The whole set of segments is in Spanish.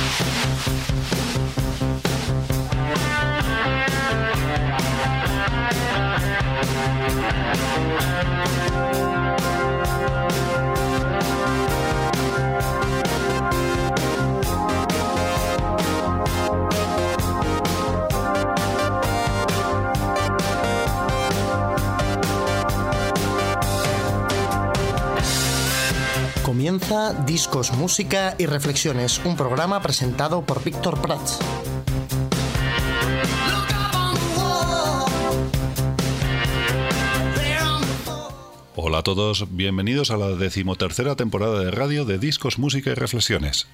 Thank Comienza Discos, Música y Reflexiones, un programa presentado por Víctor Prats. Hola a todos, bienvenidos a la decimotercera temporada de radio de Discos, Música y Reflexiones.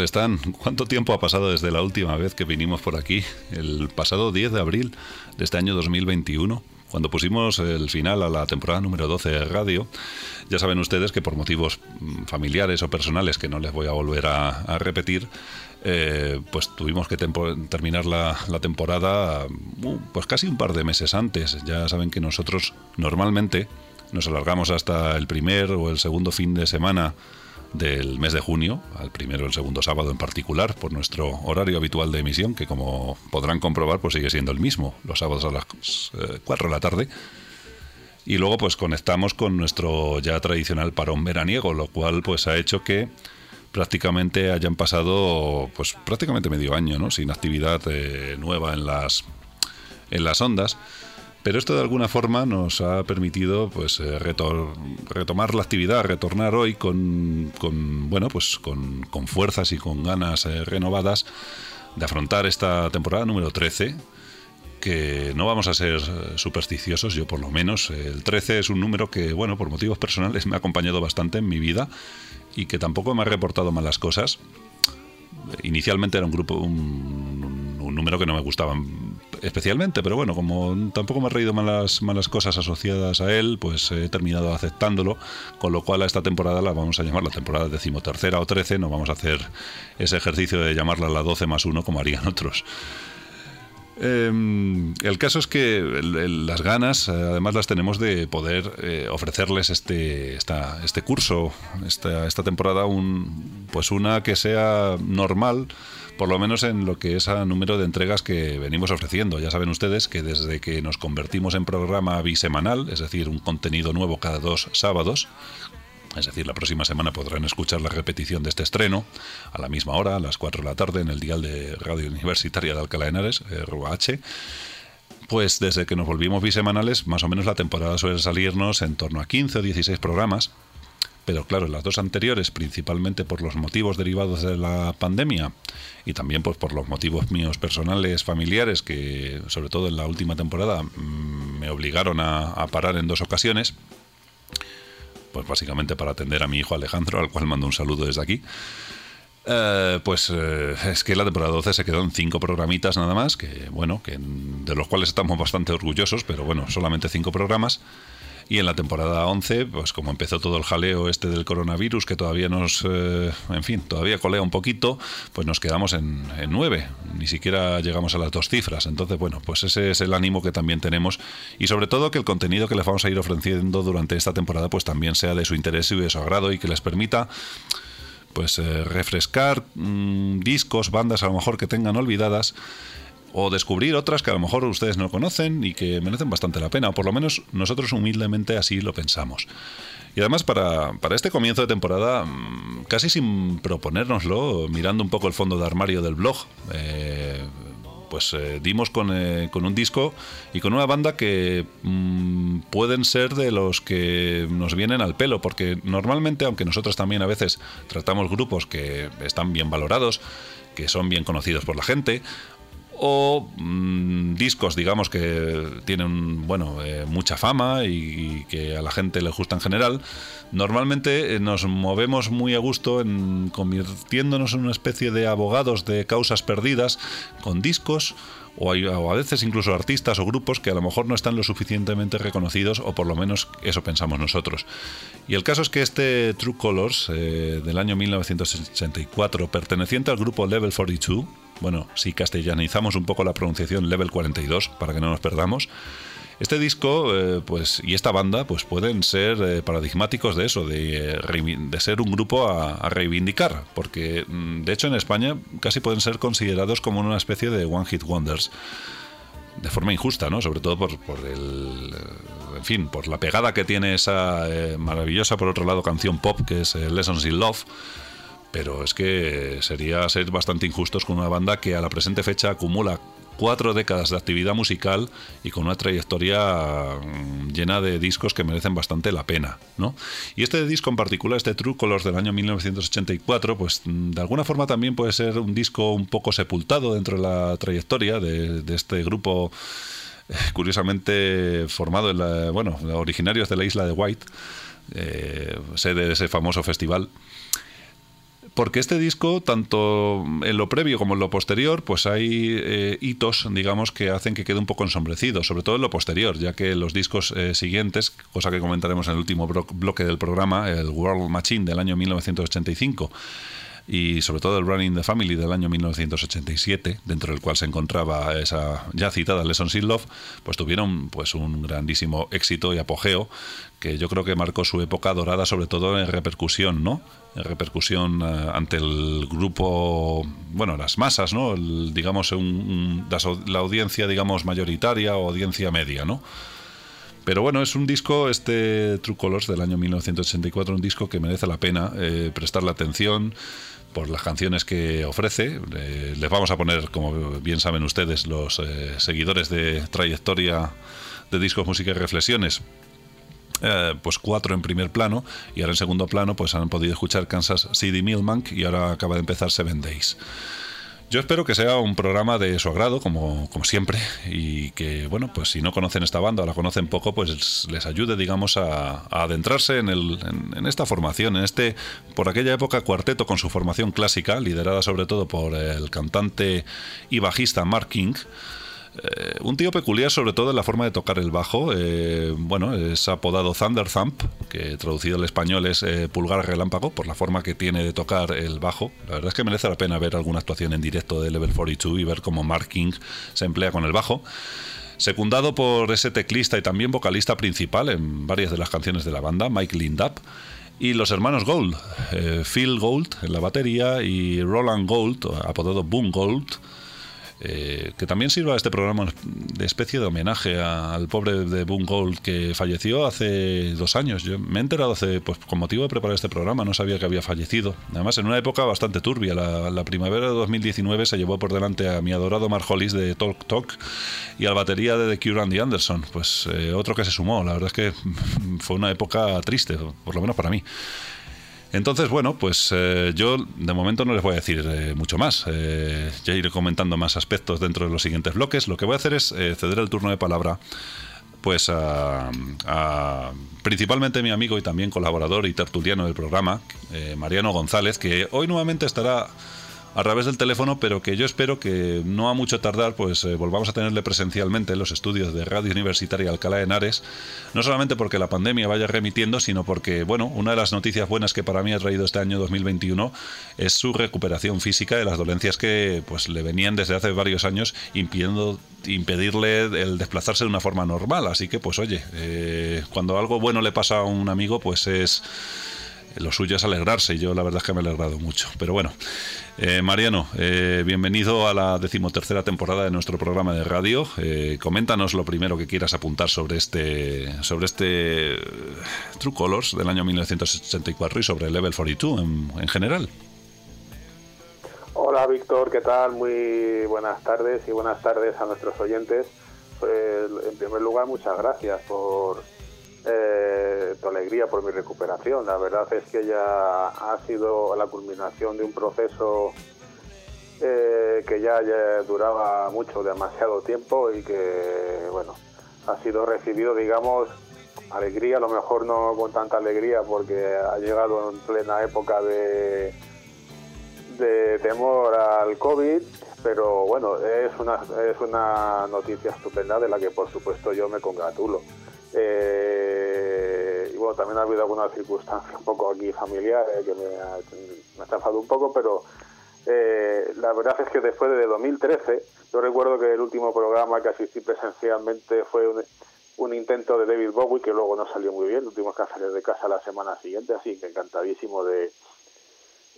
Tal están? ¿Cuánto tiempo ha pasado desde la última vez que vinimos por aquí? El pasado 10 de abril de este año 2021, cuando pusimos el final a la temporada número 12 de radio. Ya saben ustedes que por motivos mm, familiares o personales que no les voy a volver a, a repetir, eh, pues tuvimos que terminar la, la temporada uh, pues casi un par de meses antes. Ya saben que nosotros normalmente nos alargamos hasta el primer o el segundo fin de semana del mes de junio, al primero o el segundo sábado en particular, por nuestro horario habitual de emisión, que como podrán comprobar, pues sigue siendo el mismo, los sábados a las eh, 4 de la tarde. Y luego pues conectamos con nuestro ya tradicional parón veraniego, lo cual pues ha hecho que prácticamente hayan pasado pues prácticamente medio año, ¿no? Sin actividad eh, nueva en las en las ondas. Pero esto de alguna forma nos ha permitido pues eh, retor- retomar la actividad, retornar hoy con, con, bueno pues con, con fuerzas y con ganas eh, renovadas de afrontar esta temporada número 13 que no vamos a ser eh, supersticiosos, yo por lo menos. El 13 es un número que, bueno, por motivos personales me ha acompañado bastante en mi vida y que tampoco me ha reportado malas cosas. Inicialmente era un grupo, un, un número que no me gustaba especialmente, pero bueno, como tampoco me ha reído malas, malas cosas asociadas a él, pues he terminado aceptándolo, con lo cual a esta temporada la vamos a llamar la temporada decimotercera o 13, no vamos a hacer ese ejercicio de llamarla la 12 más 1 como harían otros. Eh, el caso es que las ganas, además, las tenemos de poder eh, ofrecerles este, esta- este curso, esta, esta temporada, un, pues una que sea normal, por lo menos en lo que es a número de entregas que venimos ofreciendo. Ya saben ustedes que desde que nos convertimos en programa bisemanal, es decir, un contenido nuevo cada dos sábados, es decir, la próxima semana podrán escuchar la repetición de este estreno a la misma hora, a las 4 de la tarde, en el dial de Radio Universitaria de Alcalá de Henares, eh, RUH. Pues desde que nos volvimos bisemanales, más o menos la temporada suele salirnos en torno a 15 o 16 programas. Pero claro, las dos anteriores, principalmente por los motivos derivados de la pandemia y también pues, por los motivos míos personales, familiares, que sobre todo en la última temporada mm, me obligaron a- a parar en dos ocasiones, pues básicamente para atender a mi hijo Alejandro, al cual mando un saludo desde aquí. Eh, pues eh, es que la temporada 12 se quedó en cinco programitas nada más, que bueno, que de los cuales estamos bastante orgullosos, pero bueno, solamente cinco programas. Y en la temporada 11, pues como empezó todo el jaleo este del coronavirus, que todavía nos, eh, en fin, todavía colea un poquito, pues nos quedamos en, en nueve. Ni siquiera llegamos a las dos cifras. Entonces, bueno, pues ese es el ánimo que también tenemos. Y sobre todo que el contenido que les vamos a ir ofreciendo durante esta temporada, pues también sea de su interés y de su agrado y que les permita pues eh, refrescar mm, discos, bandas a lo mejor que tengan olvidadas o descubrir otras que a lo mejor ustedes no conocen y que merecen bastante la pena, o por lo menos nosotros humildemente así lo pensamos. Y además para, para este comienzo de temporada, mm, casi sin proponérnoslo, mirando un poco el fondo de armario del blog, eh, pues eh, dimos con, eh, con un disco y con una banda que mm, pueden ser de los que nos vienen al pelo, porque normalmente, aunque nosotros también a veces tratamos grupos que están bien valorados, que son bien conocidos por la gente, o mm, discos, digamos, que tienen, bueno, eh, mucha fama y, que a la gente le gusta en general, normalmente eh, nos movemos muy a gusto en convirtiéndonos en una especie de abogados de causas perdidas con discos o a veces incluso artistas o grupos que a lo mejor no están lo suficientemente reconocidos o por lo menos eso pensamos nosotros. Y el caso es que este True Colors eh, del año 1984, perteneciente al grupo Level 42, bueno, si castellanizamos un poco la pronunciación Level 42 para que no nos perdamos, este disco, eh, pues, y esta banda, pues pueden ser eh, paradigmáticos de eso, de, eh, de ser un grupo a, reivindicar, porque mm, de hecho en España casi pueden ser considerados como una especie de one hit wonders, de forma injusta, ¿no? Sobre todo por, el, en fin, por la pegada que tiene esa maravillosa, por otro lado, canción pop que es Lessons in Love. Pero es que sería ser bastante injustos con una banda que a la presente fecha acumula cuatro décadas de actividad musical y con una trayectoria mm, llena de discos que merecen bastante la pena, ¿no? Y este disco en particular, este True Colors del año 1984, pues mm, de alguna forma también puede ser un disco un poco sepultado dentro de la trayectoria de, este grupo eh, curiosamente formado en la, bueno, originarios de la isla de White, eh, sede de ese famoso festival porque este disco, tanto en lo previo como en lo posterior, pues hay eh, hitos, digamos, que hacen que quede un poco ensombrecido, sobre todo en lo posterior, ya que los discos eh, siguientes, cosa que comentaremos en el último bloque del programa, el World Machine del año 1985, y sobre todo el Running the Family del año 1987, dentro del cual se encontraba esa ya citada Lessons in Love, pues tuvieron pues un grandísimo éxito y apogeo que yo creo que marcó su época dorada sobre todo en repercusión, ¿no? En repercusión eh, ante el grupo, bueno, las masas, ¿no? Digamos un- la audiencia, digamos, mayoritaria o audiencia media, ¿no? Pero bueno, es un disco, este True Colors del año 1984, un disco que merece la pena eh, prestarle atención por las canciones que ofrece. Les vamos a poner, como bien saben ustedes, los eh, seguidores de trayectoria de discos, música y reflexiones, eh, pues cuatro en primer plano y ahora en segundo plano pues han podido escuchar Kansas City Milbank y ahora acaba de empezar Seven Days. Yo espero que sea un programa de su agrado, como, como siempre, y que, bueno, pues si no conocen esta banda o la conocen poco, pues les ayude, digamos, a, adentrarse en, el, en esta formación, en este, por aquella época, cuarteto con su formación clásica, liderada sobre todo por el cantante y bajista Mark King. Eh, un tío peculiar sobre todo en la forma de tocar el bajo. eh, bueno, es apodado Thunder Thump, que traducido al español es eh, pulgar relámpago, por la forma que tiene de tocar el bajo. La verdad es que merece la pena ver alguna actuación en directo de Level 42 y ver cómo Mark King se emplea con el bajo. Secundado por ese teclista y también vocalista principal en varias de las canciones de la banda, Mike Lindup. Y los hermanos Gold, Phil Gold en la batería y Roland Gold, apodado Boom Gold, eh, que también sirva este programa de especie de homenaje al pobre de Boone Gold que falleció hace dos años. Yo me he enterado hace, pues con motivo de preparar este programa, no sabía que había fallecido. Además, en una época bastante turbia. La, primavera de 2019 se llevó por delante a mi adorado Mark Hollis de Talk Talk y al batería de The Cure Andy Anderson. Pues eh, otro que se sumó. La verdad es que fue una época triste, por lo menos para mí. Entonces, bueno, pues eh, yo de momento no les voy a decir eh, mucho más. Eh, ya iré comentando más aspectos dentro de los siguientes bloques. Lo que voy a hacer es ceder el turno de palabra pues a, a principalmente mi amigo y también colaborador y tertuliano del programa, Mariano González, que hoy nuevamente estará a través del teléfono, pero que yo espero que no a mucho tardar, pues eh, volvamos a tenerle presencialmente en los estudios de Radio Universitaria Alcalá de Henares, no solamente porque la pandemia vaya remitiendo, sino porque, bueno, una de las noticias buenas que para mí ha traído este año 2021 es su recuperación física de las dolencias que pues le venían desde hace varios años impidiendo impedirle el desplazarse de una forma normal. Así que, pues oye, eh, cuando algo bueno le pasa a un amigo, pues es lo suyo es alegrarse y yo la verdad es que me he alegrado mucho. Pero bueno, eh, Mariano, eh, bienvenido a la decimotercera temporada de nuestro programa de radio. Eh, coméntanos lo primero que quieras apuntar sobre este sobre este True Colors del año 1984 y sobre Level 42 en, en general. Hola Víctor, ¿qué tal? Muy buenas tardes y buenas tardes a nuestros oyentes. Pues, en primer lugar, muchas gracias por eh, tu alegría, por mi recuperación. La verdad es que ya ha sido la culminación de un proceso eh, que, ya duraba mucho, demasiado tiempo y que, bueno, ha sido recibido, digamos, alegría, a lo mejor no con tanta alegría porque ha llegado en plena época de, de temor al COVID, pero bueno, es una, es una noticia estupenda de la que por supuesto yo me congratulo. Eh, y bueno, también ha habido alguna circunstancia un poco aquí familiar que me ha, me un poco, pero eh, la verdad es que después de 2013, yo recuerdo que el último programa que asistí presencialmente fue un, intento de David Bowie que luego no salió muy bien, tuvimos que hacer de casa la semana siguiente, así que encantadísimo de,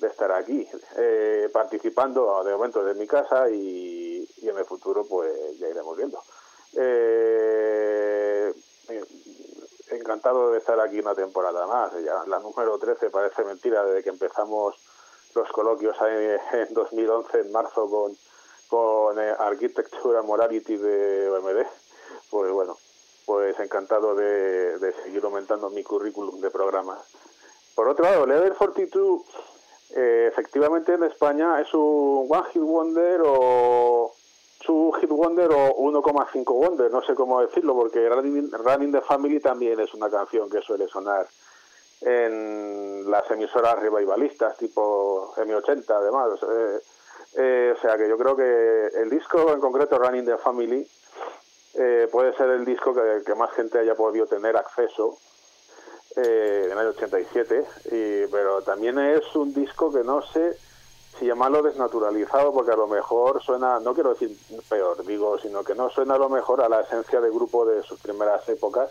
estar aquí, eh, participando de momento desde mi casa y, en el futuro pues ya iremos viendo. Encantado de estar aquí una temporada más, ya la número 13 parece mentira desde que empezamos los coloquios en, en 2011 en marzo con, eh, Architecture and Morality de OMD, pues bueno, pues encantado de, de seguir aumentando mi currículum de programas. Por otro lado, Level 42 eh, efectivamente en España es un One Hit Wonder o Two Hit Wonder o 1,5 Wonder, no sé cómo decirlo, porque Running, Running the Family también es una canción que suele sonar en las emisoras revivalistas tipo M80 además. Eh, eh, o sea que yo creo que el disco en concreto Running the Family eh, puede ser el disco que, más gente haya podido tener acceso eh, en el 87, y, pero también es un disco que no sé si llamarlo desnaturalizado, porque a lo mejor suena, no quiero decir peor, digo, sino que no suena a lo mejor a la esencia de grupo de sus primeras épocas,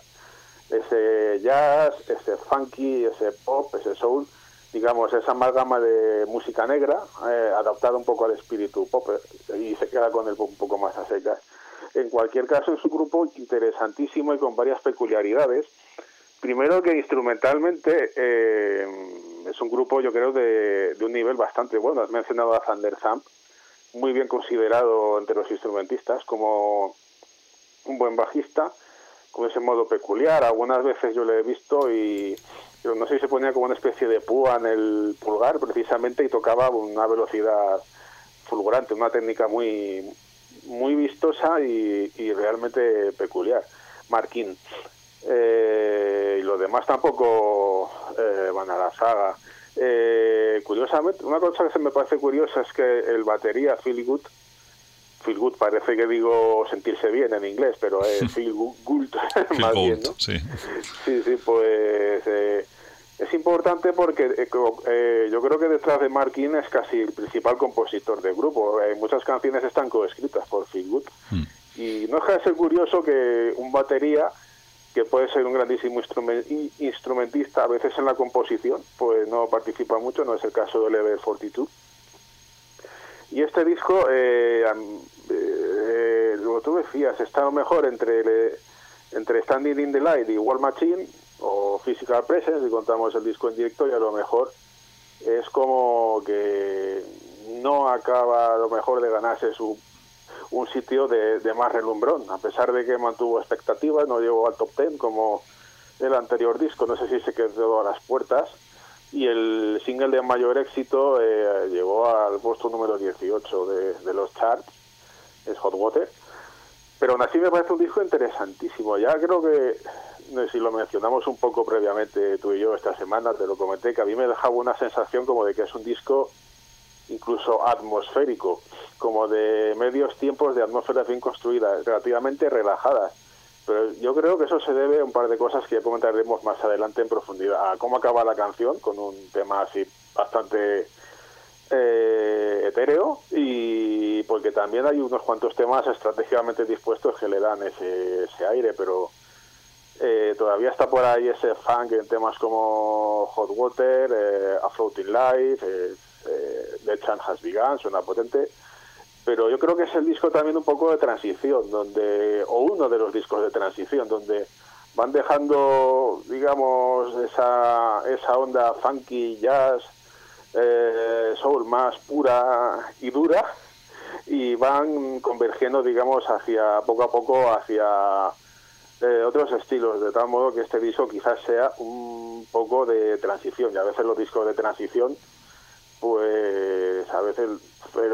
ese jazz, ese funky, ese pop, ese soul, digamos, esa amalgama de música negra, eh, adaptada un poco al espíritu pop, eh, y se queda con el pop un poco más a secas. En cualquier caso, es un grupo interesantísimo y con varias peculiaridades. Primero que instrumentalmente eh, es un grupo, yo creo, de, un nivel bastante bueno. Has mencionado a Thunder Zamp, muy bien considerado entre los instrumentistas como un buen bajista, con ese modo peculiar. Algunas veces yo lo he visto y no sé si se ponía como una especie de púa en el pulgar precisamente y tocaba una velocidad fulgurante, una técnica muy muy vistosa y, y realmente peculiar. Marquín. Eh, y los demás tampoco eh, van a la saga. Eh, curiosamente, una cosa que se me parece curiosa es que el batería Phil Good, Phil Good parece que digo sentirse bien en inglés, pero es Phil Good, más bien, ¿no? Sí, sí, sí pues eh, es importante porque eh, yo creo que detrás de Markin es casi el principal compositor del grupo. Muchas canciones están coescritas por Phil Good. Mm. Y no deja de ser curioso que un batería, que puede ser un grandísimo instrument, instrumentista, a veces en la composición, pues no participa mucho, no es el caso de Level 42. Y este disco, eh, eh, lo tú decías, está a lo mejor entre, entre Standing in the Light y War Machine, o Physical Presence, si contamos el disco en directo, y a lo mejor es como que no acaba a lo mejor de ganarse su un sitio de, de, más relumbrón, a pesar de que mantuvo expectativas, no llegó al top 10 como el anterior disco, no sé si se quedó a las puertas, y el single de mayor éxito eh, llegó al puesto número 18 de, los charts, es Hot Water, pero aún así me parece un disco interesantísimo, ya creo que si lo mencionamos un poco previamente tú y yo esta semana, te lo comenté, que a mí me dejaba una sensación como de que es un disco incluso atmosférico, como de medios tiempos de atmósferas bien construidas, relativamente relajadas. Pero yo creo que eso se debe a un par de cosas que ya comentaremos más adelante en profundidad. A cómo acaba la canción, con un tema así bastante eh, etéreo, y porque también hay unos cuantos temas estratégicamente dispuestos que le dan ese, ese aire, pero eh, todavía está por ahí ese funk en temas como Hot Water, eh, A Floating Life, eh, The Chan Has Begun, suena potente, pero yo creo que es el disco también un poco de transición, donde o uno de los discos de transición, donde van dejando, digamos, esa, esa onda funky, jazz, eh, soul más pura y dura, y van convergiendo, digamos, hacia poco a poco hacia eh, otros estilos, de tal modo que este disco quizás sea un poco de transición, y a veces los discos de transición, pues a veces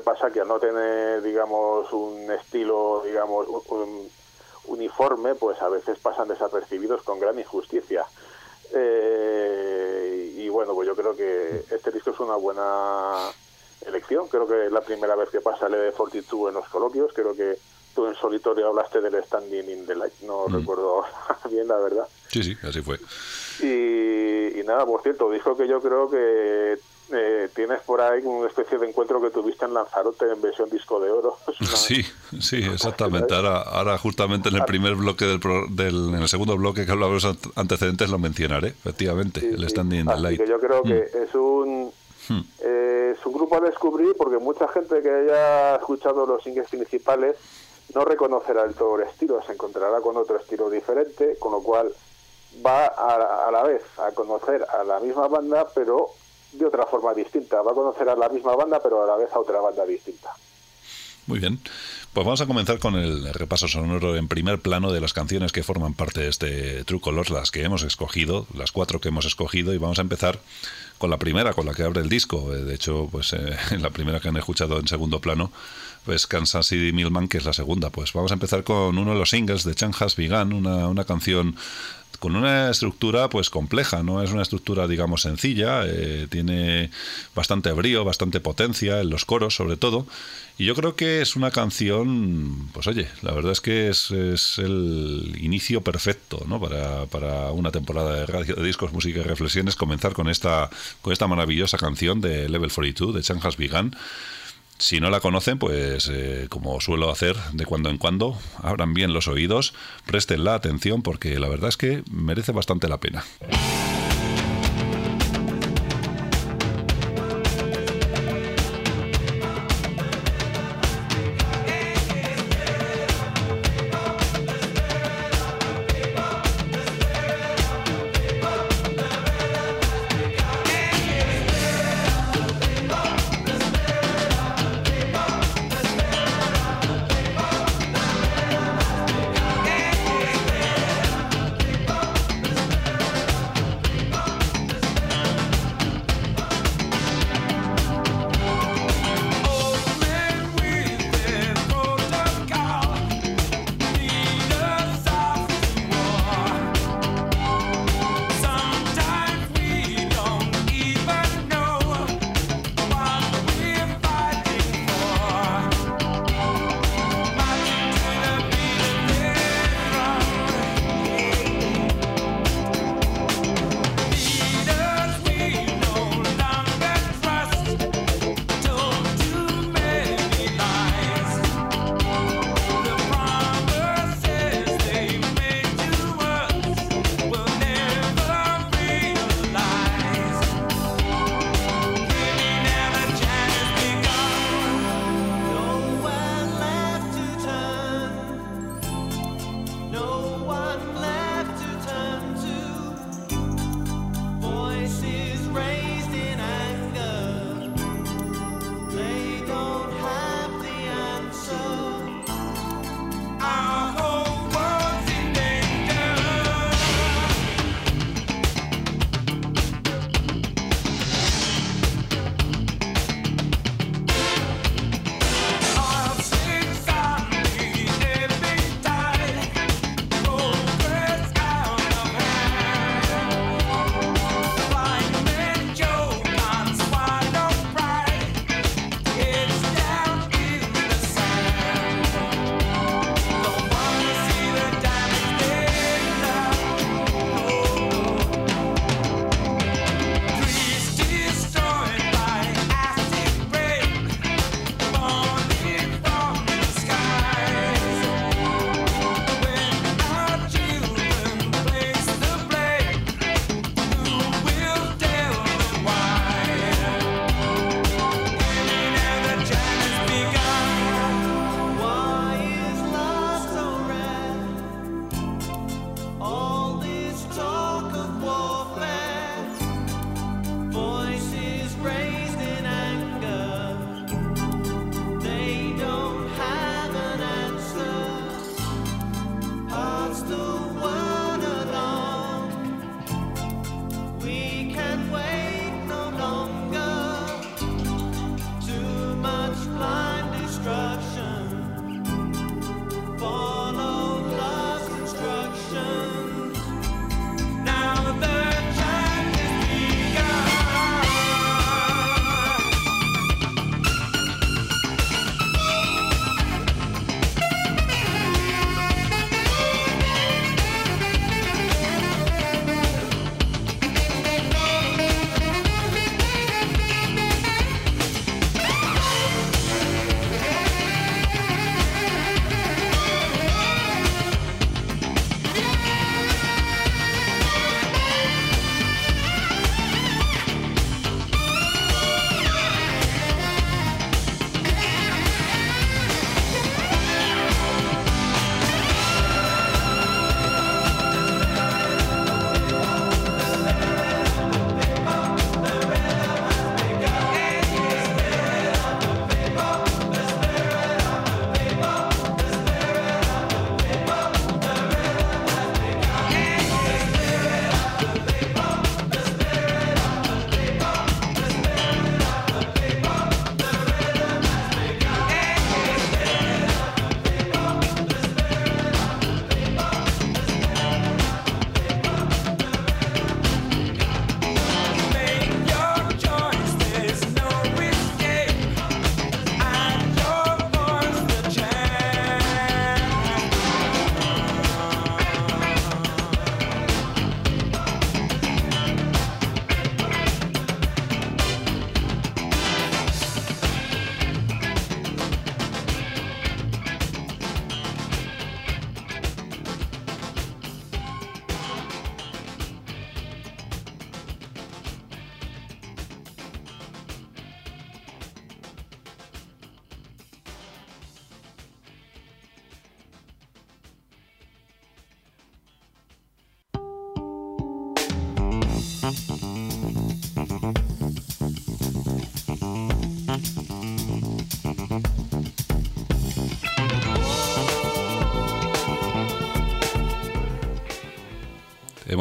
pasa que al no tener, digamos, un estilo, digamos, un- un- uniforme, pues a veces pasan desapercibidos con gran injusticia. Eh, y bueno, pues yo creo que este disco es una buena elección. Creo que es la primera vez que pasa el de Fortitude en los coloquios. Creo que tú en solitario hablaste del Standing in the Light. No recuerdo bien, la verdad. Sí, sí, así fue. Y, y nada, por cierto, dijo que yo creo que eh, tienes por ahí una especie de encuentro que tuviste en Lanzarote en versión disco de oro. Una- Sí, sí, exactamente. Ahora, ahora justamente en el primer bloque del, pro- del- en el segundo bloque que hablaba de los ant- antecedentes lo mencionaré, efectivamente, Sí, el sí. Standing in the Light. que yo creo que Mm. es un eh, es un grupo a descubrir porque mucha gente que haya escuchado los singles principales no reconocerá el todo el estilo, se encontrará con otro estilo diferente, con lo cual va a, a la vez a conocer a la misma banda, pero de otra forma distinta. Va a conocer a la misma banda, pero a la vez a otra banda distinta. Muy bien. Pues vamos a comenzar con el repaso sonoro en primer plano de las canciones que forman parte de este True Colors, las que hemos escogido, las cuatro que hemos escogido, y vamos a empezar con la primera, con la que abre el disco. Eh, De hecho, pues eh, la primera que han escuchado en segundo plano, pues Kansas City Milman, que es la segunda. Pues vamos a empezar con uno de los singles de Chan Has Begun, una, una canción con una estructura pues compleja, no es una estructura digamos sencilla, eh, tiene bastante brío, bastante potencia en los coros sobre todo, y yo creo que es una canción, pues oye, la verdad es que es, el inicio perfecto ¿no? para, para una temporada de radio de discos, música y reflexiones, comenzar con esta, con esta maravillosa canción de Level 42 de Chan Has Begun. Si no la conocen, pues eh, como suelo hacer de cuando en cuando, abran bien los oídos, presten la atención porque la verdad es que merece bastante la pena.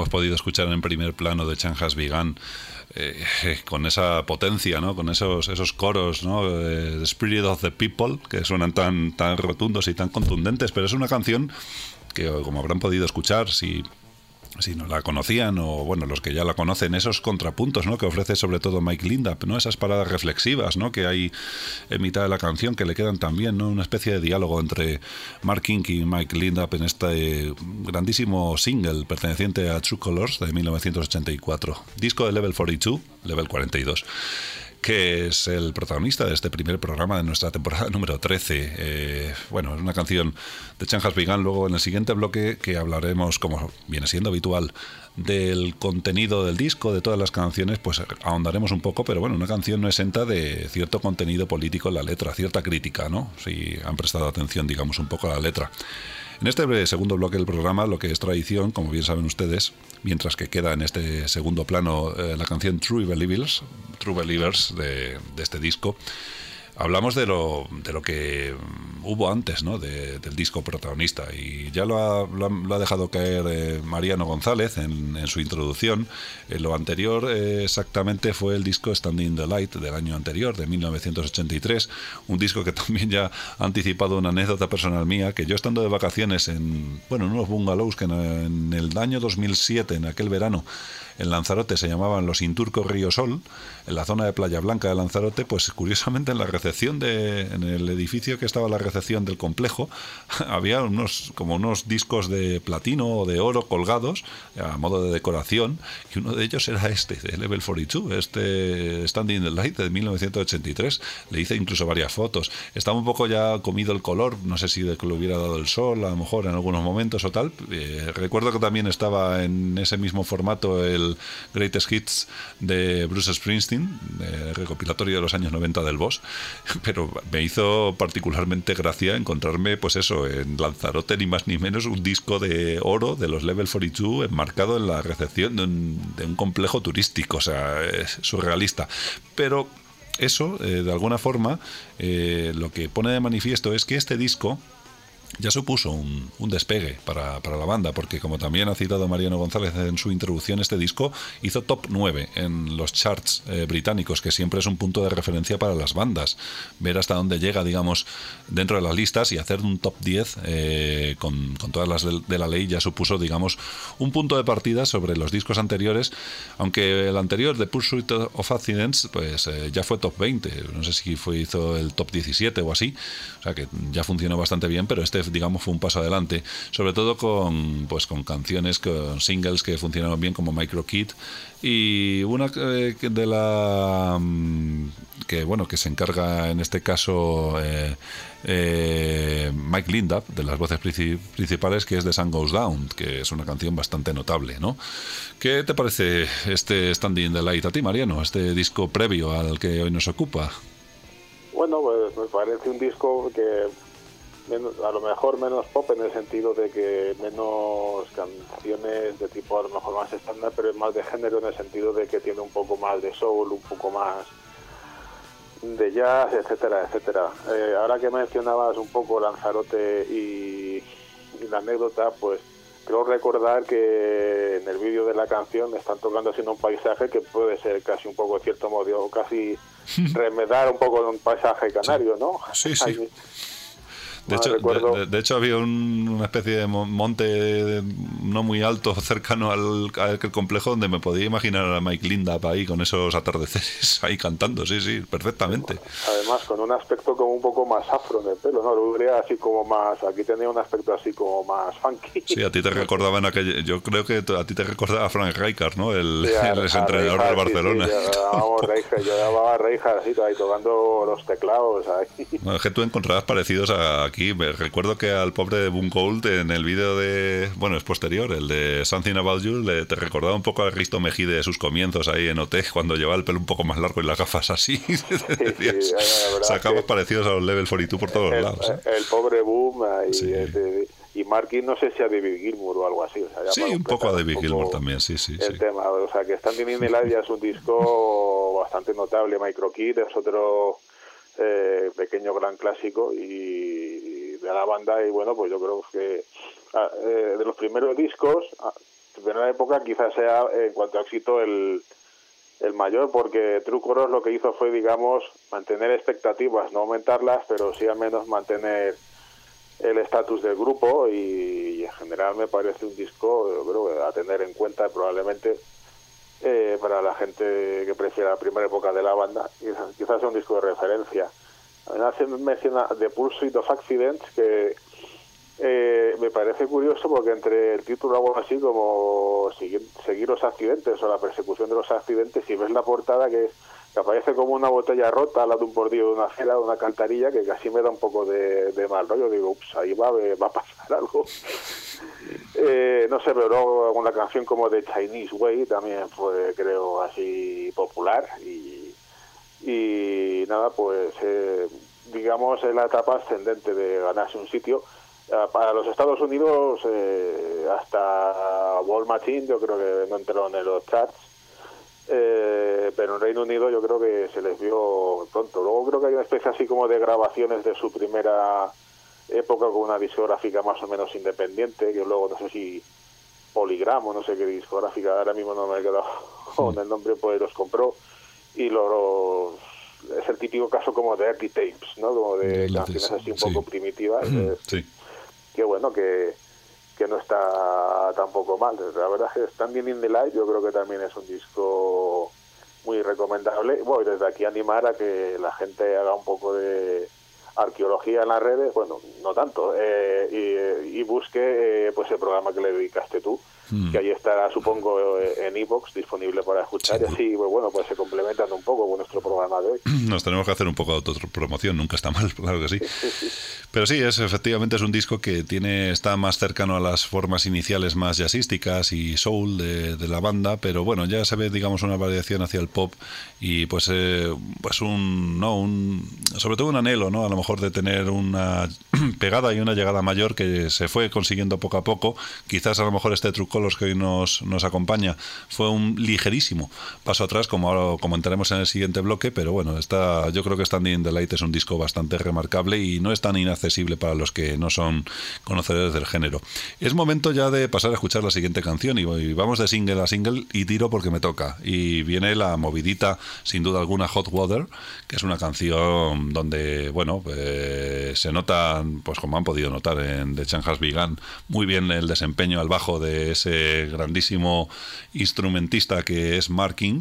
Hemos podido escuchar en primer plano de Chanjas Vigan eh, con esa potencia, ¿no? con esos, esos coros, ¿no? Eh, The Spirit of the People, que suenan tan, tan rotundos y tan contundentes, pero es una canción que, como habrán podido escuchar, si si no la conocían o bueno los que ya la conocen esos contrapuntos no que ofrece sobre todo Mike Lindap no esas paradas reflexivas no que hay en mitad de la canción que le quedan también no una especie de diálogo entre Mark King y Mike Lindap en este grandísimo single perteneciente a True Colors de 1984 disco de Level 42 Level 42 que es el protagonista de este primer programa de nuestra temporada número 13. Eh, bueno, es una canción de Chanjas Vigan. Luego en el siguiente bloque que hablaremos, como viene siendo habitual, del contenido del disco, de todas las canciones, pues ahondaremos un poco, pero bueno, una canción no exenta de cierto contenido político en la letra, cierta crítica, ¿no? Si han prestado atención, digamos, un poco a la letra. En este segundo bloque del programa, lo que es tradición, como bien saben ustedes, mientras que queda en este segundo plano eh, la canción True Believers, de este disco, hablamos de lo, de lo que hubo antes ¿no? de, del disco protagonista y ya lo ha, lo ha, lo ha dejado caer eh, Mariano González en, en, su introducción. Eh, lo anterior eh, exactamente fue el disco Standing the Light del año anterior, de 1983, un disco que también ya ha anticipado una anécdota personal mía, que yo estando de vacaciones en, bueno, en unos bungalows que en, en el año 2007, en aquel verano, en Lanzarote se llamaban los Inturcos Río Sol, en la zona de Playa Blanca de Lanzarote, pues curiosamente en la recepción de, en el edificio que estaba la recepción del complejo, había unos, como unos discos de platino o de oro colgados a modo de decoración, y uno de ellos era este, de Level 42, este Standing the Light de 1983. Le hice incluso varias fotos. Estaba un poco ya comido el color, no sé si de le hubiera dado el sol, a lo mejor en algunos momentos o tal. Eh, recuerdo que también estaba en ese mismo formato el Greatest Hits de Bruce Springsteen, eh, recopilatorio de los años 90 del Boss, pero me hizo particularmente gracia encontrarme, pues eso, en Lanzarote ni más ni menos un disco de oro de los Level 42 enmarcado en la recepción de un, complejo turístico, o sea, es surrealista. Pero eso, eh, de alguna forma, eh, lo que pone de manifiesto es que este disco ya supuso un, un despegue para, para, la banda, porque como también ha citado Mariano González en su introducción, este disco hizo top 9 en los charts eh, británicos, que siempre es un punto de referencia para las bandas. Ver hasta dónde llega, digamos, dentro de las listas y hacer un top 10 eh, con, con, todas las de, de, la ley ya supuso, digamos, un punto de partida sobre los discos anteriores, aunque el anterior, The Pursuit of Accidents, pues eh, ya fue top 20, no sé si fue, hizo el top 17 o así, o sea que ya funcionó bastante bien, pero este digamos fue un paso adelante sobre todo con pues con canciones con singles que funcionaron bien como Micro Kid y una eh, de la mm, que bueno que se encarga en este caso eh, eh, Mike Lindap de las voces principales que es The Sun Goes Down que es una canción bastante notable ¿no? ¿qué te parece este Standing the Light a ti Mariano este disco previo al que hoy nos ocupa? Bueno, pues me parece un disco que menos, a lo mejor menos pop en el sentido de que menos canciones de tipo a lo mejor más estándar, pero es más de género en el sentido de que tiene un poco más de soul, un poco más de jazz, etcétera, etcétera. Eh, ahora que mencionabas un poco Lanzarote y, y, la anécdota, pues creo recordar que en el vídeo de la canción están tocando así un paisaje que puede ser casi un poco, cierto modo, casi remedar un poco de un paisaje canario, ¿no? Sí, sí. Hay, de hecho, de, de, hecho, había un, una especie de monte no muy alto cercano al, al, complejo donde me podía imaginar a Mike Lindap ahí con esos atardeceres ahí cantando, sí, sí, perfectamente. Además, con un aspecto como un poco más afro en el pelo, ¿no? Lo diría así como más, aquí tenía un aspecto así como más funky. Sí, a ti te recordaba en aquel, yo creo que a ti te recordaba a Frank Rijkaard, ¿no? El, sí, a, el entrenador del Barcelona. Sí, sí, yo, Reija, yo así, ahí tocando los teclados ahí. Es que tú encontrabas parecidos a aquí. Recuerdo que al pobre de Boom Gold en el vídeo de. Bueno, es posterior, el de Something About You, le, te recordaba un poco a Risto Mejide de sus comienzos ahí en OT, cuando llevaba el pelo un poco más largo y las gafas así. Decías, sacamos parecidos a los Level 42 por todos el, lados. ¿eh? El pobre Boom ahí, sí. de, y Marky no sé si a David Gilmour o algo así. O sea, sí, un poco a David Gilmour también, sí, sí. El sí. tema, o sea, que Standing in the Light ya es un disco bastante notable. Micro Kid es otro eh, pequeño gran clásico y de la banda y bueno, pues yo creo que eh, de los primeros discos, de primera época quizás sea en cuanto a éxito el, el mayor porque True Colors lo que hizo fue, digamos, mantener expectativas, no aumentarlas, pero sí al menos mantener el estatus del grupo y, y, en general me parece un disco yo creo, a tener en cuenta probablemente eh, para la gente que prefiera la primera época de la banda quizás, quizás sea un disco de referencia. Además se menciona The Pursuit of Accidents que eh, me parece curioso porque entre el título algo así como seguir, seguir los accidentes o la persecución de los accidentes si ves la portada que es aparece como una botella rota al lado de un bordillo de una acera, de una cantarilla, que casi me da un poco de, de mal rollo. Digo, ups, ahí va, va a pasar algo. eh, no sé, pero luego una canción como The Chinese Way también fue, creo, así popular. Y, y nada, pues eh, digamos en la etapa ascendente de ganarse un sitio. Para los Estados Unidos, eh, hasta Wall Machine, yo creo que no entró en los charts eh, pero en Reino Unido yo creo que se les vio pronto. Luego creo que hay una especie así como de grabaciones de su primera época con una discográfica más o menos independiente, que luego no sé si Poligramo, no sé qué discográfica, ahora mismo no me he quedado con el nombre, pues los compró y los, es el típico caso como de Dirty Tapes, ¿no? Como de canciones así un poco sí. primitivas. Eh, sí. Que bueno, que que no está tampoco mal. La verdad es que Standing in the Light yo creo que también es un disco muy recomendable. Bueno, desde aquí animar a que la gente haga un poco de arqueología en las redes, bueno, no tanto, eh, y, y, busque eh, pues el programa que le dedicaste tú, mm. que ahí estará, supongo, en iVoox disponible para escuchar, sí. y así, pues, bueno, pues se complementan un poco con nuestro programa de hoy. Nos tenemos que hacer un poco de autopromoción, nunca está mal, claro que sí. Pero sí, es efectivamente es un disco que tiene está más cercano a las formas iniciales más jazzísticas y soul de, de la banda, pero bueno, ya se ve, digamos, una variación hacia el pop y pues, eh, pues un, no, un, sobre todo un anhelo, ¿no? A lo mejor de tener una pegada y una llegada mayor que se fue consiguiendo poco a poco. Quizás a lo mejor este True Colors que hoy nos, nos acompaña fue un ligerísimo paso atrás, como ahora comentaremos en el siguiente bloque, pero bueno, está, yo creo que Standing in the Light es un disco bastante remarcable y no es tan inaccesible para los que no son conocedores del género. Es momento ya de pasar a escuchar la siguiente canción y, vamos de single a single y tiro porque me toca. Y viene la movidita, sin duda alguna, Hot Water, que es una canción donde, bueno, eh, se nota, pues como han podido notar en The Chan Has Begun, muy bien el desempeño al bajo de ese grandísimo instrumentista que es Mark King.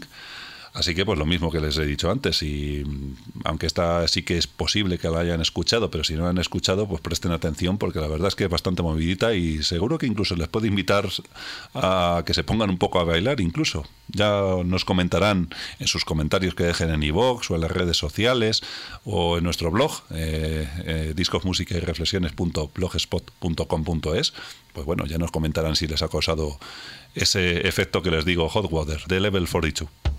Así que pues lo mismo que les he dicho antes y mm, aunque esta sí que es posible que la hayan escuchado, pero si no la han escuchado pues presten atención porque la verdad es que es bastante movidita y seguro que incluso les puede invitar a que se pongan un poco a bailar incluso. Ya nos comentarán en sus comentarios que dejen en iVoox o en las redes sociales o en nuestro blog eh, eh, y reflexiones.blogspot.com.es pues bueno, ya nos comentarán si les ha causado ese efecto que les digo Hot Water de Level 42.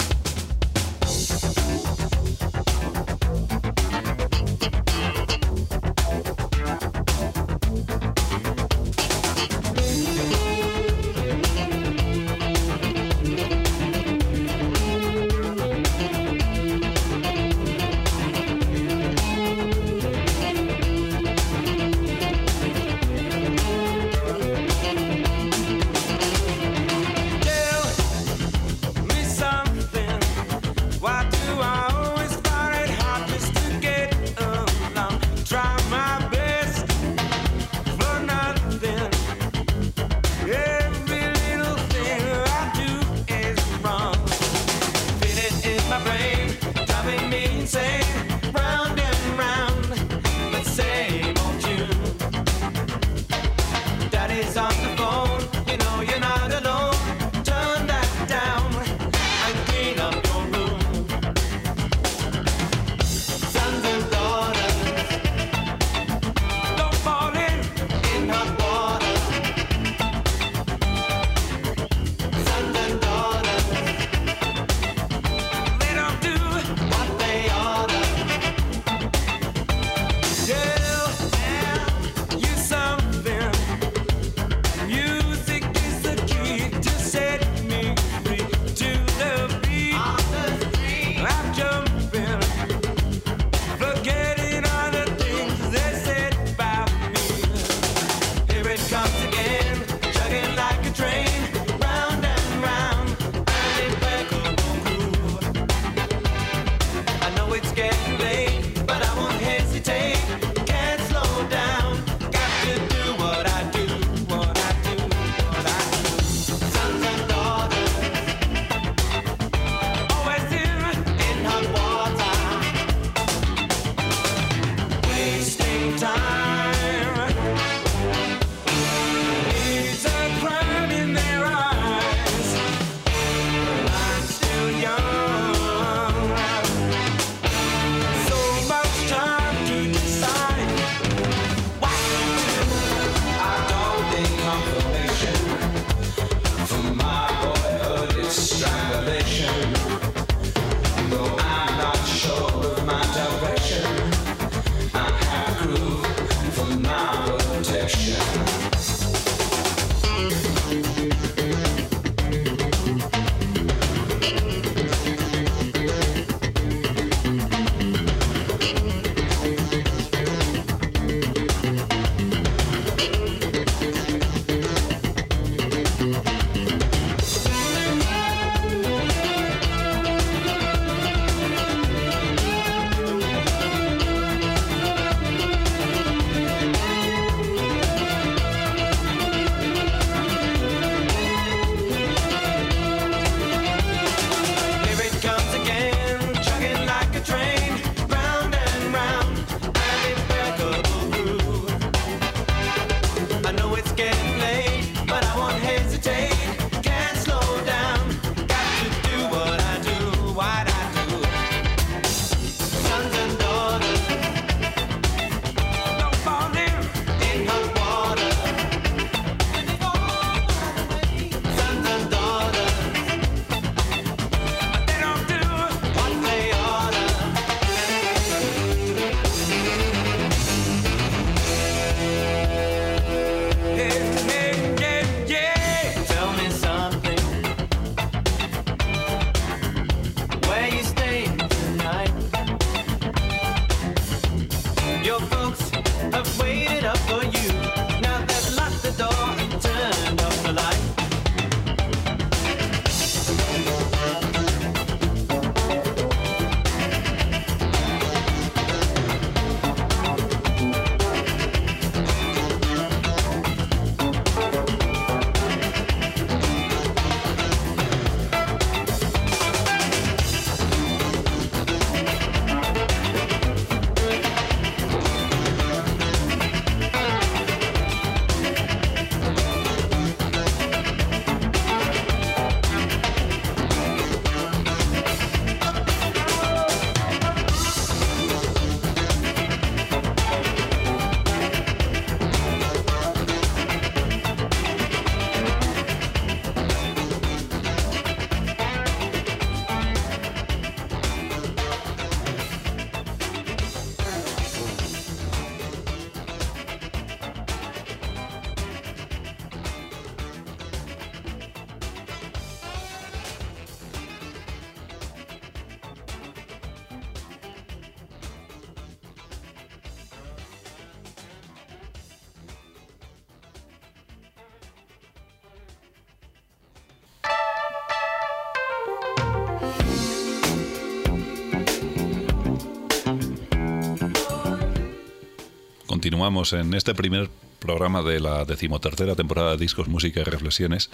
Continuamos en este primer programa de la decimotercera temporada de Discos, Música y Reflexiones.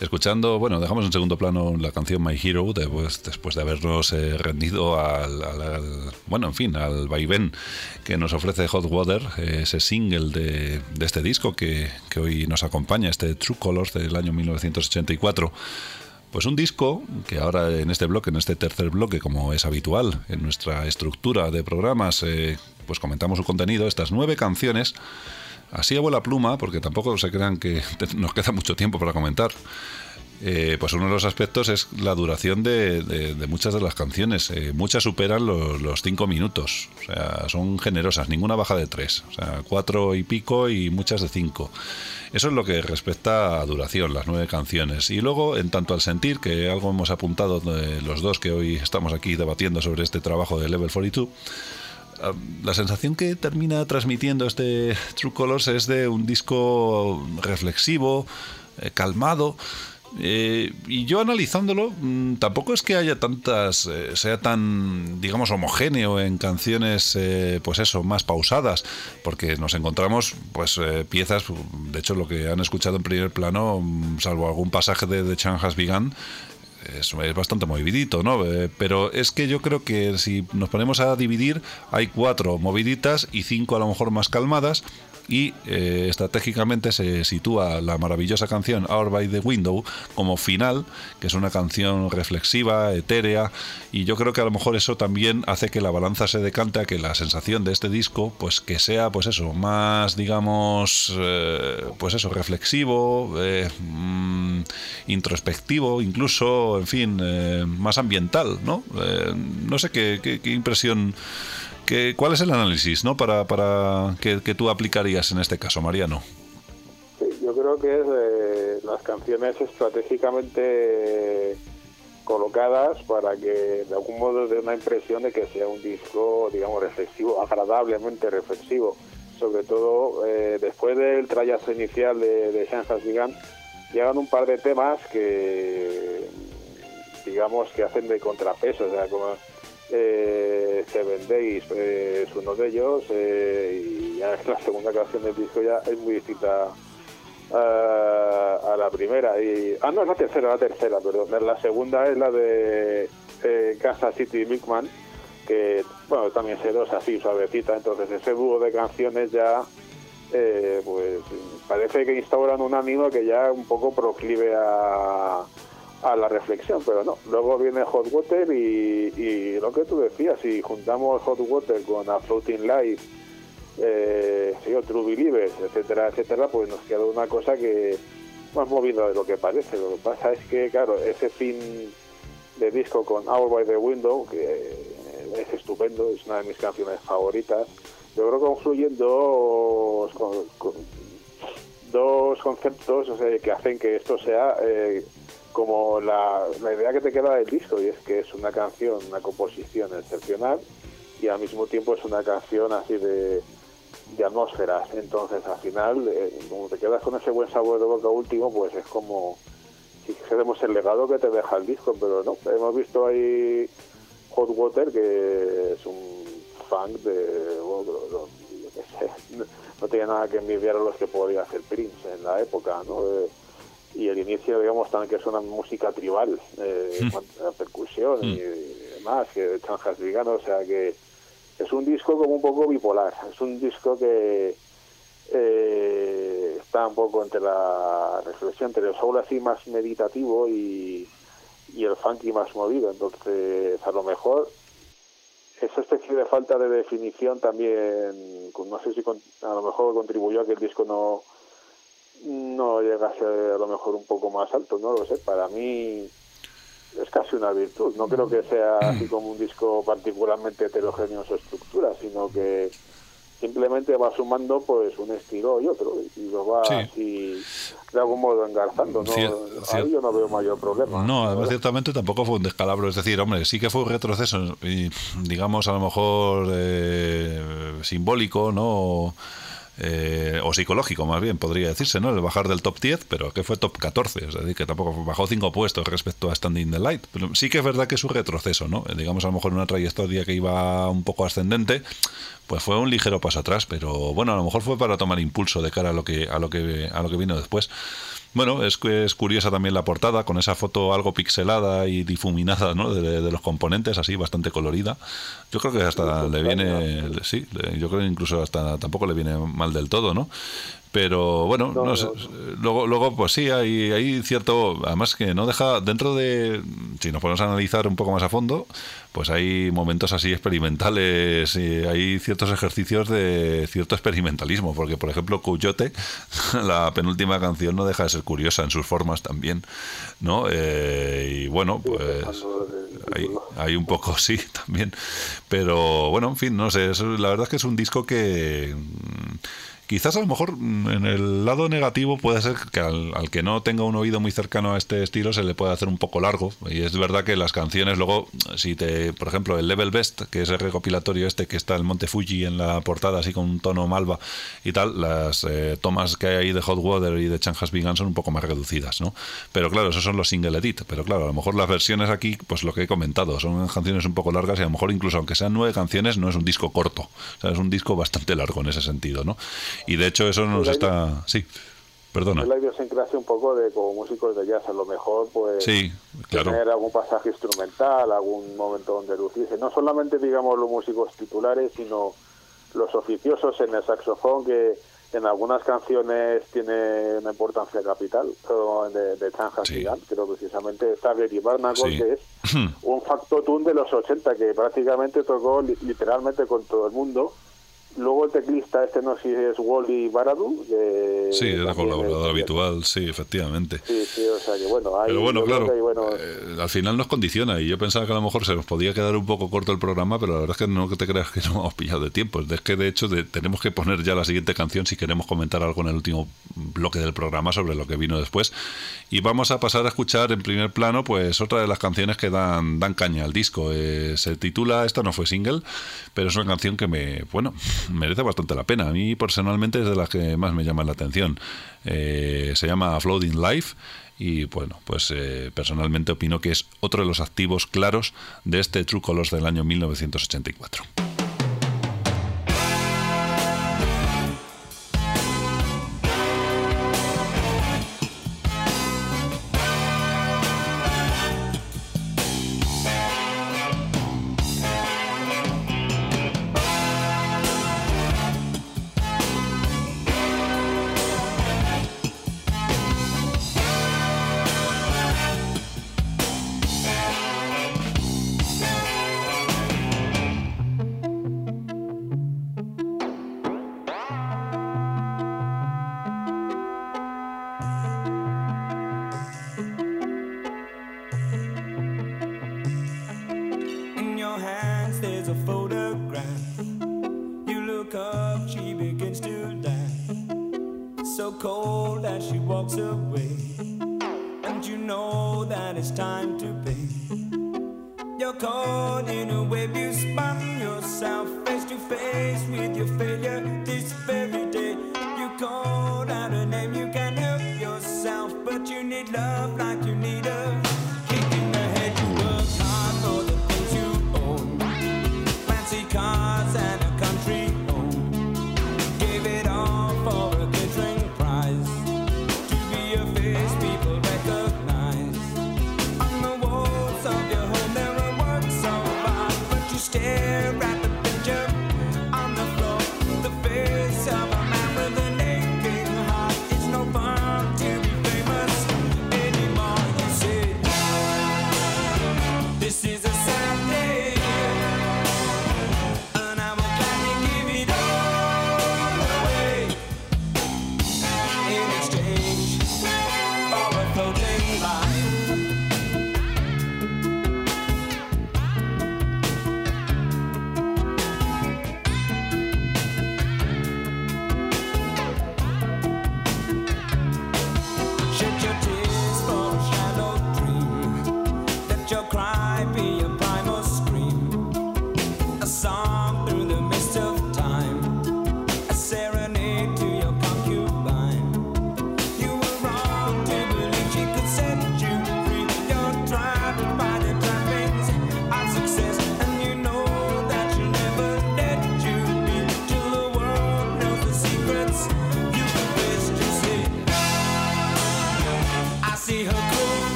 Escuchando, bueno, dejamos en segundo plano la canción My Hero después, después de habernos eh, rendido al, al- al- bueno, en fin, al vaivén que nos ofrece Hot Water, eh, ese single de, de este disco que, que hoy nos acompaña, este True Colors del año 1984. Pues un disco que ahora en este bloque, en este tercer bloque, como es habitual en nuestra estructura de programas, eh, pues comentamos su contenido, estas nueve canciones, así a vuela pluma, porque tampoco se crean que nos queda mucho tiempo para comentar. Eh, pues uno de los aspectos es la duración de, muchas de las canciones. Eh, muchas superan los, cinco minutos. Son generosas, ninguna baja de tres. Cuatro y pico y muchas de cinco. Eso es lo que respecta a duración, las nueve canciones. Y luego, en tanto al sentir, que algo hemos apuntado los dos que hoy estamos aquí debatiendo sobre este trabajo de Level 42, ah, la sensación que termina transmitiendo este True Colors es de un disco reflexivo, eh, calmado. eh, y yo analizándolo, mm, tampoco es que haya tantas, eh, sea tan, digamos, homogéneo en canciones, pues eso, más pausadas, porque nos encontramos, pues, piezas, de hecho, lo que han escuchado en primer plano, mm, salvo algún pasaje de The Chan Has Begun, es, bastante movidito, ¿no? Eh, pero es que yo creo que si nos ponemos a dividir, hay cuatro moviditas y cinco a lo mejor más calmadas. Y eh, estratégicamente se sitúa la maravillosa canción Hour by the Window como final, que es una canción reflexiva, etérea, y yo creo que a lo mejor eso también hace que la balanza se decante a que la sensación de este disco, pues que sea, pues eso, más, digamos, eh, pues eso, reflexivo, eh, mm, introspectivo, incluso, en fin, más ambiental, ¿no? No sé qué impresión, qué, cuál es el análisis, ¿no? Para, para que, que tú aplicarías en este caso, Mariano. Yo creo que es eh, las canciones estratégicamente colocadas para que de algún modo dé una impresión de que sea un disco, digamos, reflexivo, agradablemente reflexivo. Sobre todo eh, después del trayazo inicial de, de Shanghai Began, llegan un par de temas que, digamos, que hacen de contrapeso, o sea, como eh, Seven Days eh, es uno de ellos, eh, y ya es la segunda canción del disco ya es muy distinta a, a la primera. Y, ah, no, es la tercera, la tercera, perdón. La segunda es la de eh, Kansas City Milkman, que, bueno, también sedosa, así, suavecita. Entonces, ese dúo de canciones ya, eh, pues, parece que instauran un ánimo que ya un poco proclive a, a la reflexión, pero no. Luego viene Hot Water y, y lo que tú decías, si juntamos Hot Water con A Floating Light, eh, True Believers, etcétera, etcétera, pues nos queda una cosa que más movida de lo que parece. Lo que pasa es que, claro, ese fin de disco con Hour by the Window, que eh, es estupendo, es una de mis canciones favoritas, yo creo que confluyen dos, con- dos conceptos que hacen que esto sea eh, como la, la idea que te queda del disco, y es que es una canción, una composición excepcional, y al mismo tiempo es una canción así de, de atmósferas. Entonces, al final, eh, como te quedas con ese buen sabor de boca último, pues es como si queremos el legado que te deja el disco, pero no. Hemos visto ahí Hot Water, que es un funk de. bueno, sé, no, no tenía nada que envidiar a los que podía hacer Prince en la época, ¿no? Eh, y el inicio, digamos, también que es una música tribal, eh, a la percusión y, demás, que Chanjas Vigano, o sea que es un disco como un poco bipolar, es un disco que eh, está un poco entre la reflexión, entre el soul así más meditativo y, y el funky más movido, entonces a lo mejor esa especie de falta de definición también, no sé si con- a lo mejor contribuyó a que el disco no no llegase a lo mejor un poco más alto, no lo sé, para mí es casi una virtud, no creo que sea así como un disco particularmente heterogéneo en su estructura, sino que simplemente va sumando pues un estilo y otro y lo va Sí. así de algún modo engarzando, ¿no? Cier- Ahí yo no veo mayor problema. No, además ¿verdad? ciertamente tampoco fue un descalabro, es decir, hombre, sí que fue un retroceso, y, digamos a lo mejor eh, simbólico, ¿no? Eh, o psicológico más bien, podría decirse, ¿no? El bajar del top 10, pero que fue top 14, es decir, que tampoco bajó 5 puestos respecto a Standing the Light. Pero sí que es verdad que es un retroceso, ¿no? Eh, Digamos, a lo mejor una trayectoria que iba un poco ascendente, pues fue un ligero paso atrás, pero bueno, a lo mejor fue para tomar impulso de cara a lo que, a lo que, a lo que vino después. Bueno, es, que es curiosa también la portada, con esa foto algo pixelada y difuminada ¿no? de, de los componentes, así bastante colorida. Yo creo que hasta le viene, sí, yo creo que incluso hasta tampoco le viene mal del todo, ¿no? Pero bueno, No, no sé, luego, luego pues sí, hay, hay cierto, además que no deja, dentro de, si nos podemos analizar un poco más a fondo, pues hay momentos así experimentales y hay ciertos ejercicios de cierto experimentalismo, porque por ejemplo Coyote, la penúltima canción no deja de ser curiosa en sus formas también, ¿no? Eh, y bueno, pues hay, hay un poco sí también, pero bueno, en fin, no sé, es- la verdad es que es un disco que Quizás a lo mejor mm, en el lado negativo puede ser que al, que no tenga un oído muy cercano a este estilo se le puede hacer un poco largo. Y es verdad que las canciones luego, si te, por ejemplo, el Level Best, que es el recopilatorio este que está el Monte Fuji en la portada, así con un tono malva y tal, las eh, tomas que hay ahí de Hot Water y de Chan Has Begun son un poco más reducidas, ¿no? Pero claro, esos son los single edit. Pero claro, a lo mejor las versiones aquí, pues lo que he comentado, son canciones un poco largas y a lo mejor incluso aunque sean nueve canciones, no es un disco corto. O sea, es un disco bastante largo en ese sentido, ¿no? Y de hecho eso nos está... Sí, perdona. Es la idiosincrasia un poco de como músicos de jazz, a lo mejor pues Sí, claro. tener algún pasaje instrumental, algún momento donde lucirse. No solamente, digamos, los músicos titulares, sino los oficiosos en el saxofón, que en algunas canciones tiene una importancia capital, de, de Chan Sí. Creo precisamente Gary Barnacle, Sí. que es un factotum de los 80, que prácticamente tocó li- literalmente con todo el mundo. Luego el teclista, este no sé si es Wally Baradu, de Sí, era colaborador habitual, sí, efectivamente. Sí, sí, o sea que bueno, hay, Pero bueno, claro, hay, bueno, eh, al final nos condiciona y yo pensaba que a lo mejor se nos podía quedar un poco corto el programa, pero la verdad es que no te creas que no hemos pillado de tiempo. Es que de hecho de- tenemos que poner ya la siguiente canción si queremos comentar algo en el último bloque del programa sobre lo que vino después. Y vamos a pasar a escuchar en primer plano pues otra de las canciones que dan, dan caña al disco. Eh, se titula, esta no fue single, pero es una canción que me, bueno, merece bastante la pena. A mí personalmente es de las que más me llaman la atención. Eh, se llama Floating Life y bueno, pues eh, personalmente opino que es otro de los activos claros de este True Colors del año 1984.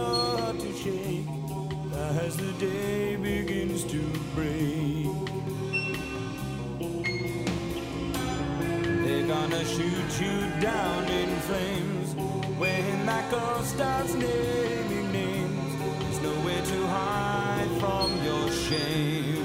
Start to shake as the day begins to break. They're gonna shoot you down in flames when that girl starts naming names. There's nowhere to hide from your shame.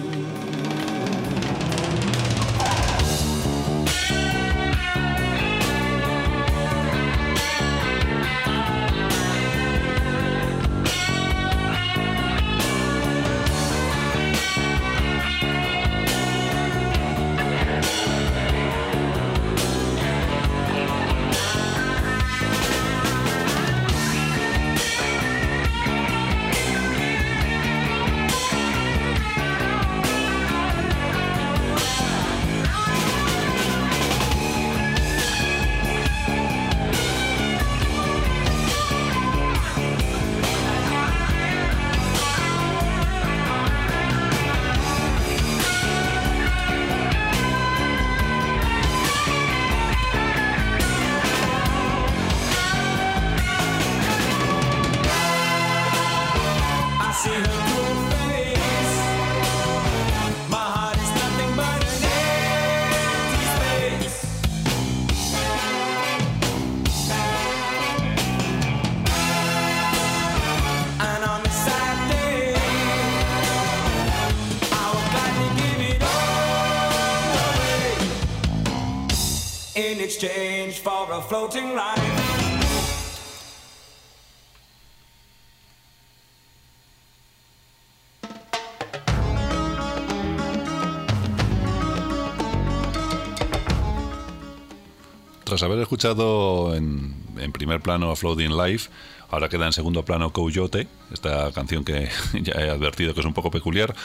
Floating life. Tras haber escuchado en, en primer plano Floating Life, ahora queda en segundo plano Coyote, esta canción que ya he advertido que es un poco peculiar.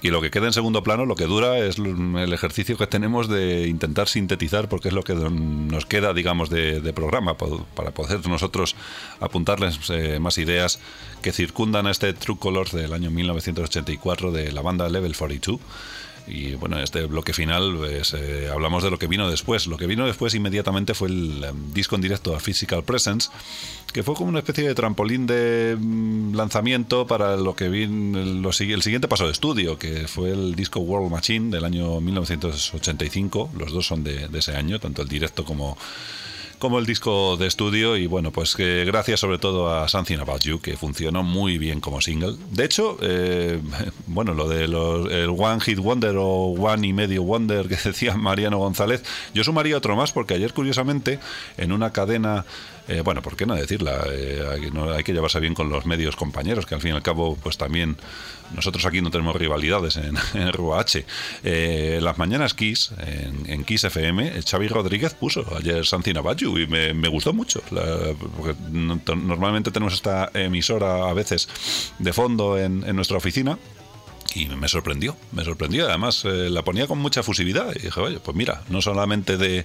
Y lo que queda en segundo plano, lo que dura, es el ejercicio que tenemos de intentar sintetizar, porque es lo que nos queda, digamos, de, de programa, para poder nosotros apuntarles eh, más ideas que circundan a este True Colors del año 1984 de la banda Level 42. Y bueno, en este bloque final pues, eh, hablamos de lo que vino después. Lo que vino después inmediatamente fue el em, disco en directo a Physical Presence, que fue como una especie de trampolín de mm, lanzamiento para lo que vino el siguiente paso de estudio, que fue el disco World Machine del año 1985. Los dos son de ese año, tanto el directo como como el disco de estudio y bueno, pues que gracias sobre todo a Something About You, que funcionó muy bien como single. De hecho, eh, bueno, lo de los, el One Hit Wonder o One y medio Wonder que decía Mariano González, yo sumaría otro más porque ayer curiosamente en una cadena... eh, bueno, ¿por qué no decirla? Eh, hay, que llevarse bien con los medios compañeros, que al fin y al cabo, pues también nosotros aquí no tenemos rivalidades en, en. Eh, las mañanas Kiss, en, Kiss FM, Xavi Rodríguez puso ayer About You y me, gustó mucho. normalmente tenemos esta emisora a veces de fondo en, nuestra oficina. Y me sorprendió, me sorprendió. Además, la ponía con mucha fusividad. Y dije, oye, pues mira, no solamente de,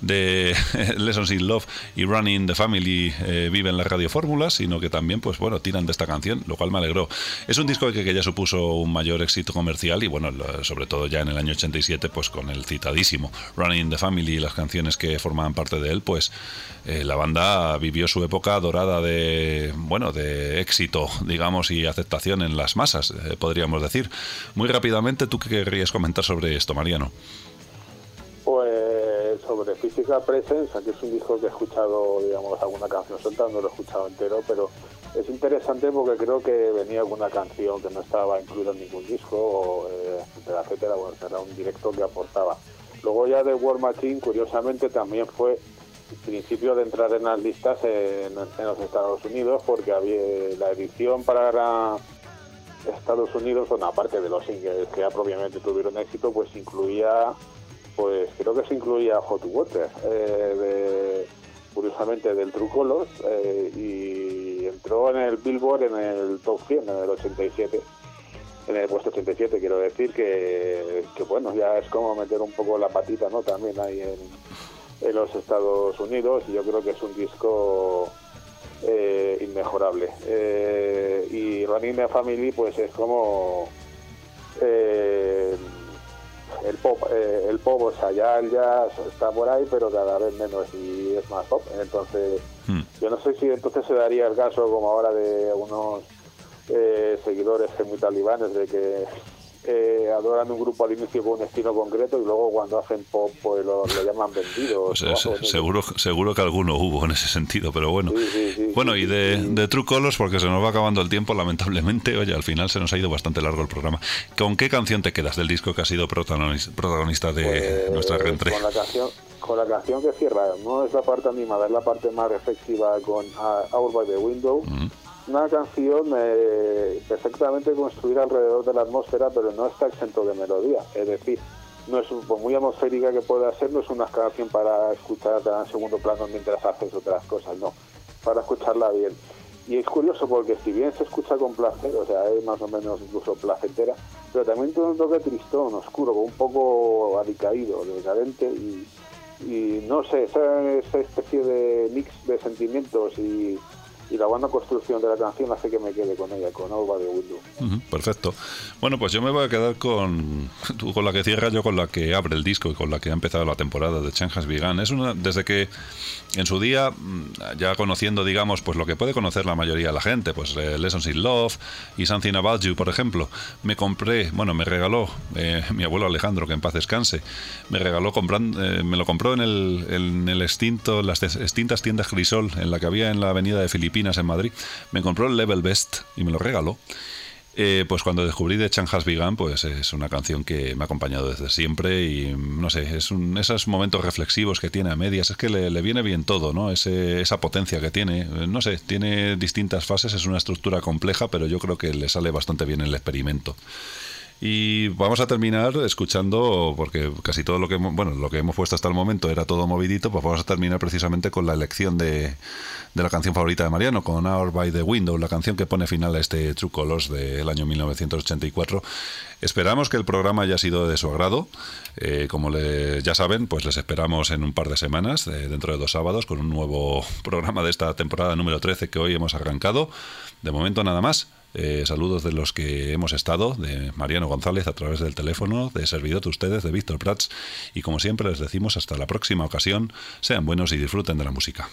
de Lessons in Love y Running the Family eh, viven las radiofórmulas, sino que también, pues bueno, tiran de esta canción, lo cual me alegró. Es un disco que, que ya supuso un mayor éxito comercial y bueno, sobre todo ya en el año 87, pues con el citadísimo Running the Family y las canciones que formaban parte de él, pues eh, la banda vivió su época dorada de, bueno, de éxito, digamos, y aceptación en las masas, eh, podríamos decir. Muy rápidamente, ¿tú qué querrías comentar sobre esto, Mariano? Presence, aquí es un disco que he escuchado, digamos, alguna canción suelta, no lo he escuchado entero, pero es interesante porque creo que venía alguna canción que no estaba incluida en ningún disco, eh, etcétera, etcétera, bueno, era un directo que aportaba. Luego ya de War Machine, curiosamente, también fue principio de entrar en las listas en, en los Estados Unidos, porque había la edición para Estados Unidos, bueno, aparte de los singles que ya propiamente tuvieron éxito, pues incluía, pues creo que se incluía Hot Water, eh, curiosamente del True Colors, eh, y entró en el Billboard en el Top 100, en el 87, en el puesto 87, quiero decir que, que bueno, ya es como meter un poco la patita, ¿no? También ahí en, en los Estados Unidos, y yo creo que es un disco eh, inmejorable. Eh, y Running the Family, pues es como eh, el pop eh, el pop, o sea, ya el jazz está por ahí, pero cada vez menos y es más pop. Entonces, Hmm. yo no sé si entonces se daría el caso como ahora de unos eh, seguidores muy talibanes de que eh, adoran un grupo al inicio con un estilo concreto y luego cuando hacen pop pues lo, lo llaman vendidos. Pues, seguro, seguro que alguno hubo en ese sentido, pero bueno. Sí, sí, sí, bueno, y de, de True Colors, porque se nos va acabando el tiempo, lamentablemente, oye, al final se nos ha ido bastante largo el programa. ¿Con qué canción te quedas del disco que ha sido protagonis- protagonista de Pues, nuestra reentré? Con la canción con la canción que cierra, no es la parte animada, es la parte más reflexiva con uh, Out by the Window. Mm. Una canción eh, perfectamente construida alrededor de la atmósfera, pero no está exento de melodía. Es decir, no es muy atmosférica que pueda ser, no es una canción para escucharla en segundo plano mientras haces otras cosas, no. Para escucharla bien. Y es curioso porque si bien se escucha con placer, o sea, es más o menos incluso placentera, pero también tiene un toque tristón, oscuro, un poco alicaído, decadente y, y no sé, esa especie de mix de sentimientos y, y la buena construcción de la canción hace que me quede con ella, con Alba de Window. Perfecto. Bueno, pues yo me voy a quedar con con la que cierra, yo con la que abre el disco y con la que ha empezado la temporada de Chanjas Vegan. Es una desde que en su día mm, ya conociendo, digamos, pues lo que puede conocer la mayoría de la gente, pues eh, Lessons in Love y Something About You, por ejemplo, me compré, bueno, me regaló eh, mi abuelo Alejandro, que en paz descanse, me regaló comprando, eh, me lo compró en el, en el extinto, las extintas tiendas Crisol, en la que había en la avenida de Filipinas en Madrid, me compró el Level Best y me lo regaló. Eh, pues cuando descubrí de Chanjas Vegan, pues es una canción que me ha acompañado desde siempre y no sé, es un, esos momentos reflexivos que tiene a medias, es que le, le viene bien todo, ¿no? Ese, esa potencia que tiene, eh, no sé, tiene distintas fases, es una estructura compleja, pero yo creo que le sale bastante bien el experimento. Y vamos a terminar escuchando, porque casi todo lo que hemos, bueno, lo que hemos puesto hasta el momento era todo movidito, pues vamos a terminar precisamente con la elección de, de la canción favorita de Mariano, con Hour by the Window, la canción que pone final a este True Colors del año 1984. Esperamos que el programa haya sido de su agrado. Eh, como le- ya saben, pues les esperamos en un par de semanas, eh, dentro de dos sábados, con un nuevo programa de esta temporada número 13 que hoy hemos arrancado. De momento nada más. Eh, saludos de los que hemos estado, de Mariano González a través del teléfono, de servidor de ustedes, de Víctor Prats. Y como siempre les decimos hasta la próxima ocasión, sean buenos y disfruten de la música.